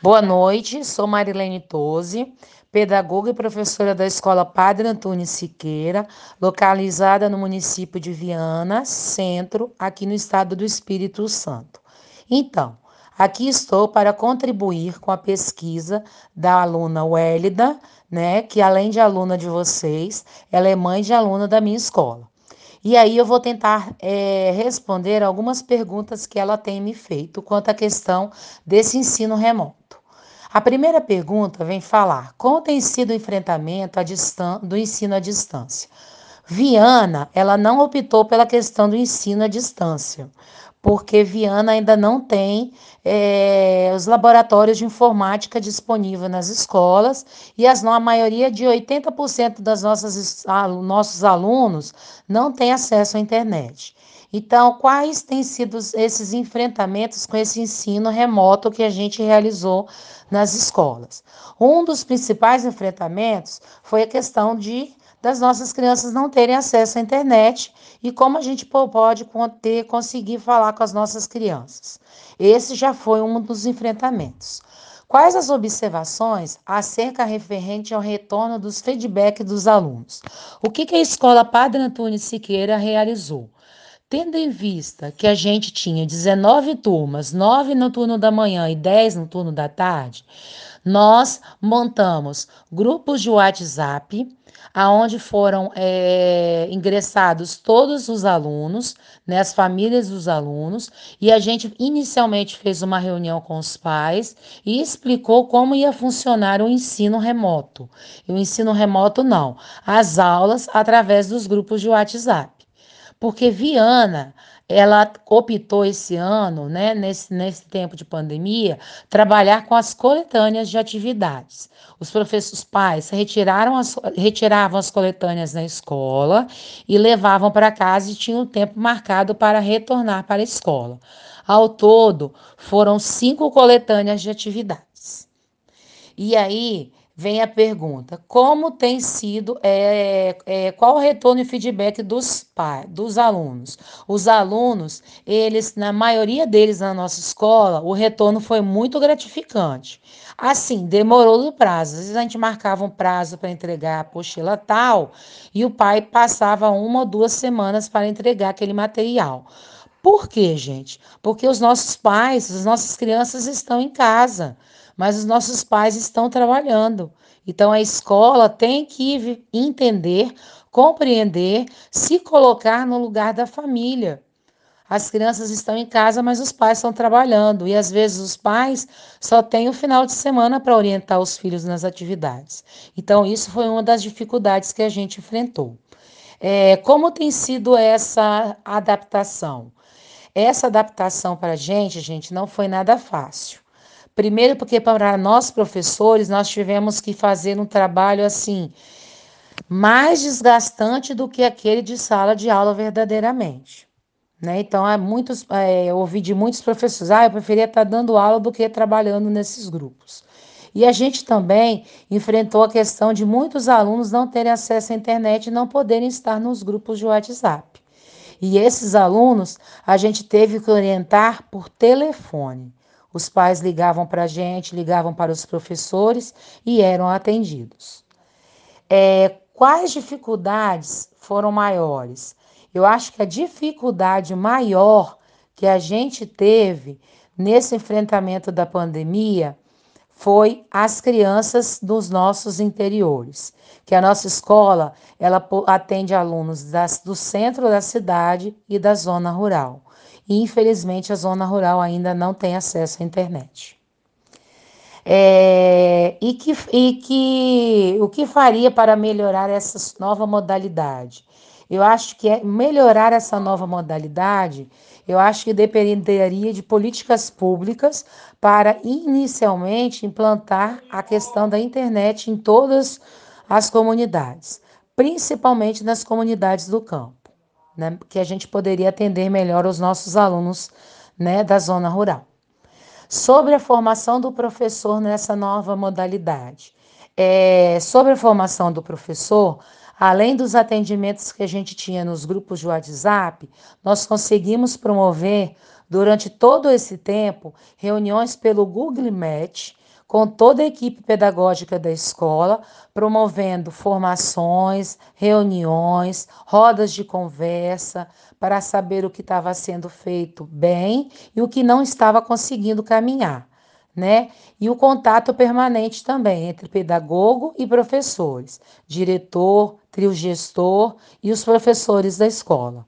Boa noite, sou Marilene Tosi, pedagoga e professora da Escola Padre Antônio Siqueira, localizada no município de Viana, Centro, aqui no estado do Espírito Santo. Então, aqui estou para contribuir com a pesquisa da aluna Wélida, né, que além de aluna de vocês, ela é mãe de aluna da minha escola. E aí eu vou tentar é, responder algumas perguntas que ela tem me feito quanto à questão desse ensino remoto. A primeira pergunta vem falar como tem sido o enfrentamento do ensino à distância. Viana, ela não optou pela questão do ensino à distância, porque Viana ainda não tem é, os laboratórios de informática disponíveis nas escolas e as, a maioria de 80% das nossas nossos alunos não tem acesso à internet. Então, quais têm sido esses enfrentamentos com esse ensino remoto que a gente realizou nas escolas? Um dos principais enfrentamentos foi a questão de das nossas crianças não terem acesso à internet e como a gente pode ter, conseguir falar com as nossas crianças. Esse já foi um dos enfrentamentos. Quais as observações acerca referente ao retorno dos feedback dos alunos? O que, que a escola Padre Antônio Siqueira realizou? Tendo em vista que a gente tinha 19 turmas, 9 no turno da manhã e 10 no turno da tarde, nós montamos grupos de WhatsApp, aonde foram é, ingressados todos os alunos, né, as famílias dos alunos, e a gente inicialmente fez uma reunião com os pais e explicou como ia funcionar o ensino remoto. E o ensino remoto não, as aulas através dos grupos de WhatsApp. Porque Viana, ela optou esse ano, né, nesse, nesse tempo de pandemia, trabalhar com as coletâneas de atividades. Os professores pais retiraram as, retiravam as coletâneas na escola e levavam para casa e tinham tempo marcado para retornar para a escola. Ao todo, foram cinco coletâneas de atividades. E aí, vem a pergunta: como tem sido, é, é, qual o retorno e feedback dos pais, dos alunos? Os alunos, eles, na maioria deles na nossa escola, o retorno foi muito gratificante. Assim, demorou no prazo. Às vezes a gente marcava um prazo para entregar a apostila tal e o pai passava uma ou duas semanas para entregar aquele material. Por quê, gente? Porque os nossos pais, as nossas crianças estão em casa mas os nossos pais estão trabalhando. Então a escola tem que entender, compreender, se colocar no lugar da família. As crianças estão em casa, mas os pais estão trabalhando e às vezes os pais só têm o final de semana para orientar os filhos nas atividades. Então, isso foi uma das dificuldades que a gente enfrentou. É, como tem sido essa adaptação? Essa adaptação para a gente, gente, não foi nada fácil. Primeiro, porque para nós professores, nós tivemos que fazer um trabalho assim, mais desgastante do que aquele de sala de aula verdadeiramente. Né? Então, é muitos, é, eu ouvi de muitos professores, ah, eu preferia estar dando aula do que trabalhando nesses grupos. E a gente também enfrentou a questão de muitos alunos não terem acesso à internet e não poderem estar nos grupos de WhatsApp. E esses alunos a gente teve que orientar por telefone. Os pais ligavam para a gente, ligavam para os professores e eram atendidos. É, quais dificuldades foram maiores? Eu acho que a dificuldade maior que a gente teve nesse enfrentamento da pandemia foi as crianças dos nossos interiores, que a nossa escola ela atende alunos das, do centro da cidade e da zona rural e infelizmente a zona rural ainda não tem acesso à internet. É, e, que, e que o que faria para melhorar essa nova modalidade? Eu acho que é melhorar essa nova modalidade, eu acho que dependeria de políticas públicas para inicialmente implantar a questão da internet em todas as comunidades, principalmente nas comunidades do campo né, que a gente poderia atender melhor os nossos alunos né, da zona rural. Sobre a formação do professor nessa nova modalidade. É, sobre a formação do professor, além dos atendimentos que a gente tinha nos grupos de WhatsApp, nós conseguimos promover durante todo esse tempo reuniões pelo Google Meet, com toda a equipe pedagógica da escola, promovendo formações, reuniões, rodas de conversa, para saber o que estava sendo feito bem e o que não estava conseguindo caminhar. Né? E o contato permanente também entre pedagogo e professores, diretor, trio gestor e os professores da escola.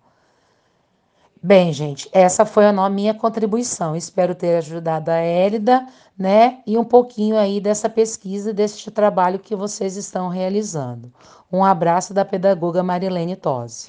Bem, gente, essa foi a minha contribuição. Espero ter ajudado a Hélida, né? E um pouquinho aí dessa pesquisa, deste trabalho que vocês estão realizando. Um abraço da pedagoga Marilene Tosi.